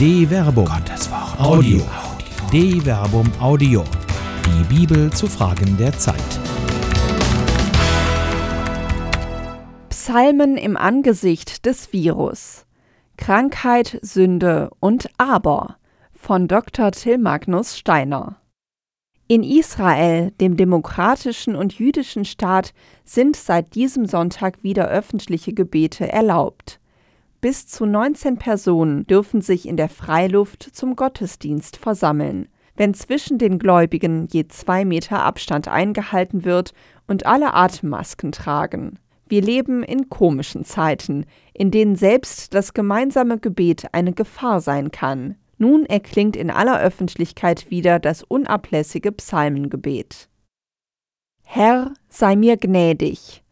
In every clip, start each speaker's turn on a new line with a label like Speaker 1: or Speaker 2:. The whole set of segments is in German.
Speaker 1: De Verbum. Gottes Wort. Audio. De Verbum Audio. Die Bibel zu Fragen der Zeit.
Speaker 2: Psalmen im Angesicht des Virus. Krankheit, Sünde und Aber von Dr. Till Magnus Steiner. In Israel, dem demokratischen und jüdischen Staat, sind seit diesem Sonntag wieder öffentliche Gebete erlaubt. Bis zu 19 Personen dürfen sich in der Freiluft zum Gottesdienst versammeln, wenn zwischen den Gläubigen je zwei Meter Abstand eingehalten wird und alle Atemmasken tragen. Wir leben in komischen Zeiten, in denen selbst das gemeinsame Gebet eine Gefahr sein kann. Nun erklingt in aller Öffentlichkeit wieder das unablässige Psalmengebet. Herr, sei mir gnädig,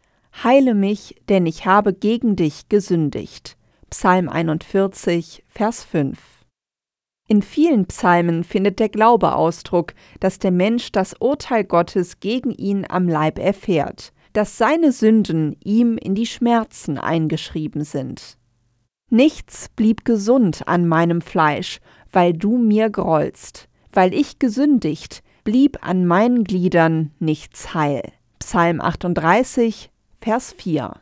Speaker 2: heile mich, denn ich habe gegen dich gesündigt. Psalm 41, Vers 5. In vielen Psalmen findet der Glaube Ausdruck, dass der Mensch das Urteil Gottes gegen ihn am Leib erfährt, dass seine Sünden ihm in die Schmerzen eingeschrieben sind. Nichts blieb gesund an meinem Fleisch, weil du mir grollst. Weil ich gesündigt, blieb an meinen Gliedern nichts heil. Psalm 38, Vers 4.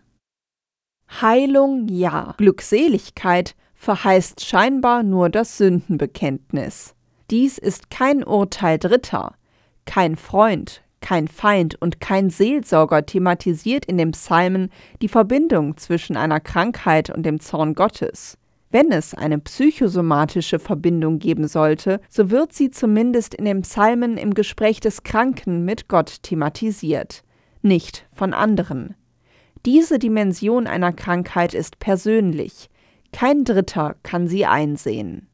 Speaker 2: Heilung ja, Glückseligkeit verheißt scheinbar nur das Sündenbekenntnis. Dies ist kein Urteil Dritter, kein Freund, kein Feind und kein Seelsorger thematisiert in dem Psalmen die Verbindung zwischen einer Krankheit und dem Zorn Gottes. Wenn es eine psychosomatische Verbindung geben sollte, so wird sie zumindest in den Psalmen im Gespräch des Kranken mit Gott thematisiert, nicht von anderen. Diese Dimension einer Krankheit ist persönlich, kein Dritter kann sie einsehen.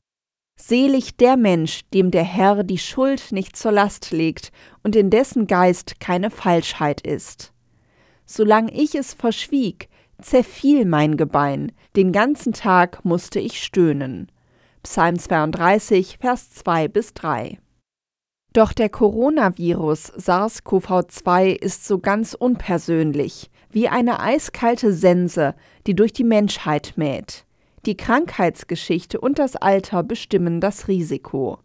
Speaker 2: Selig der Mensch, dem der Herr die Schuld nicht zur Last legt und in dessen Geist keine Falschheit ist. Solang ich es verschwieg, zerfiel mein Gebein, den ganzen Tag musste ich stöhnen. Psalm 32, Vers 2 bis 3. Doch der Coronavirus SARS-CoV-2 ist so ganz unpersönlich, wie eine eiskalte Sense, die durch die Menschheit mäht. Die Krankheitsgeschichte und das Alter bestimmen das Risiko.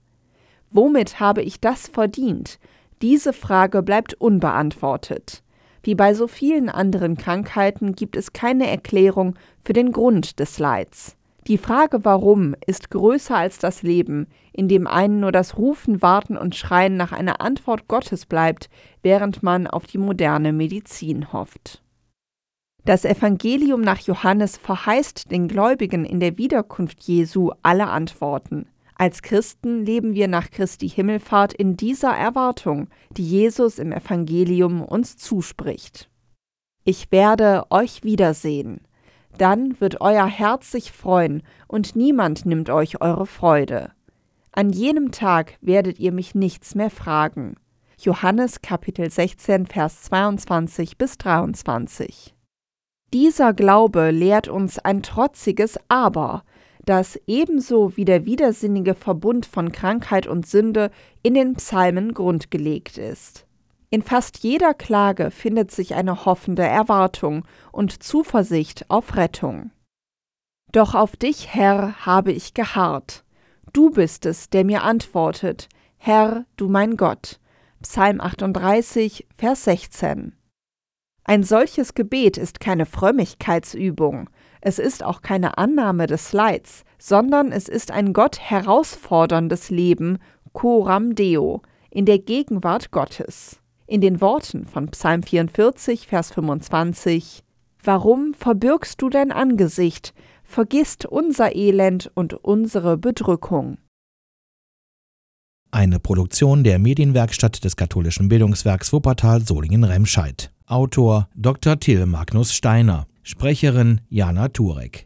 Speaker 2: Womit habe ich das verdient? Diese Frage bleibt unbeantwortet. Wie bei so vielen anderen Krankheiten gibt es keine Erklärung für den Grund des Leids. Die Frage warum ist größer als das Leben, in dem einen nur das Rufen, Warten und Schreien nach einer Antwort Gottes bleibt, während man auf die moderne Medizin hofft. Das Evangelium nach Johannes verheißt den Gläubigen in der Wiederkunft Jesu alle Antworten. Als Christen leben wir nach Christi Himmelfahrt in dieser Erwartung, die Jesus im Evangelium uns zuspricht. Ich werde euch wiedersehen. Dann wird euer Herz sich freuen, und niemand nimmt euch eure Freude. An jenem Tag werdet ihr mich nichts mehr fragen. Johannes Kapitel 16, Vers 22 bis 23. Dieser Glaube lehrt uns ein trotziges Aber, das ebenso wie der widersinnige Verbund von Krankheit und Sünde in den Psalmen grundgelegt ist. In fast jeder Klage findet sich eine hoffende Erwartung und Zuversicht auf Rettung. Doch auf dich, Herr, habe ich geharrt. Du bist es, der mir antwortet, Herr, du mein Gott. Psalm 38, Vers 16. Ein solches Gebet ist keine Frömmigkeitsübung, es ist auch keine Annahme des Leids, sondern es ist ein Gott herausforderndes Leben, coram Deo, in der Gegenwart Gottes. In den Worten von Psalm 44, Vers 25 Warum verbürgst du dein Angesicht, vergisst unser Elend und unsere Bedrückung?
Speaker 1: Eine Produktion der Medienwerkstatt des katholischen Bildungswerks Wuppertal Solingen-Remscheid. Autor Dr. Till Magnus Steiner. Sprecherin Jana Turek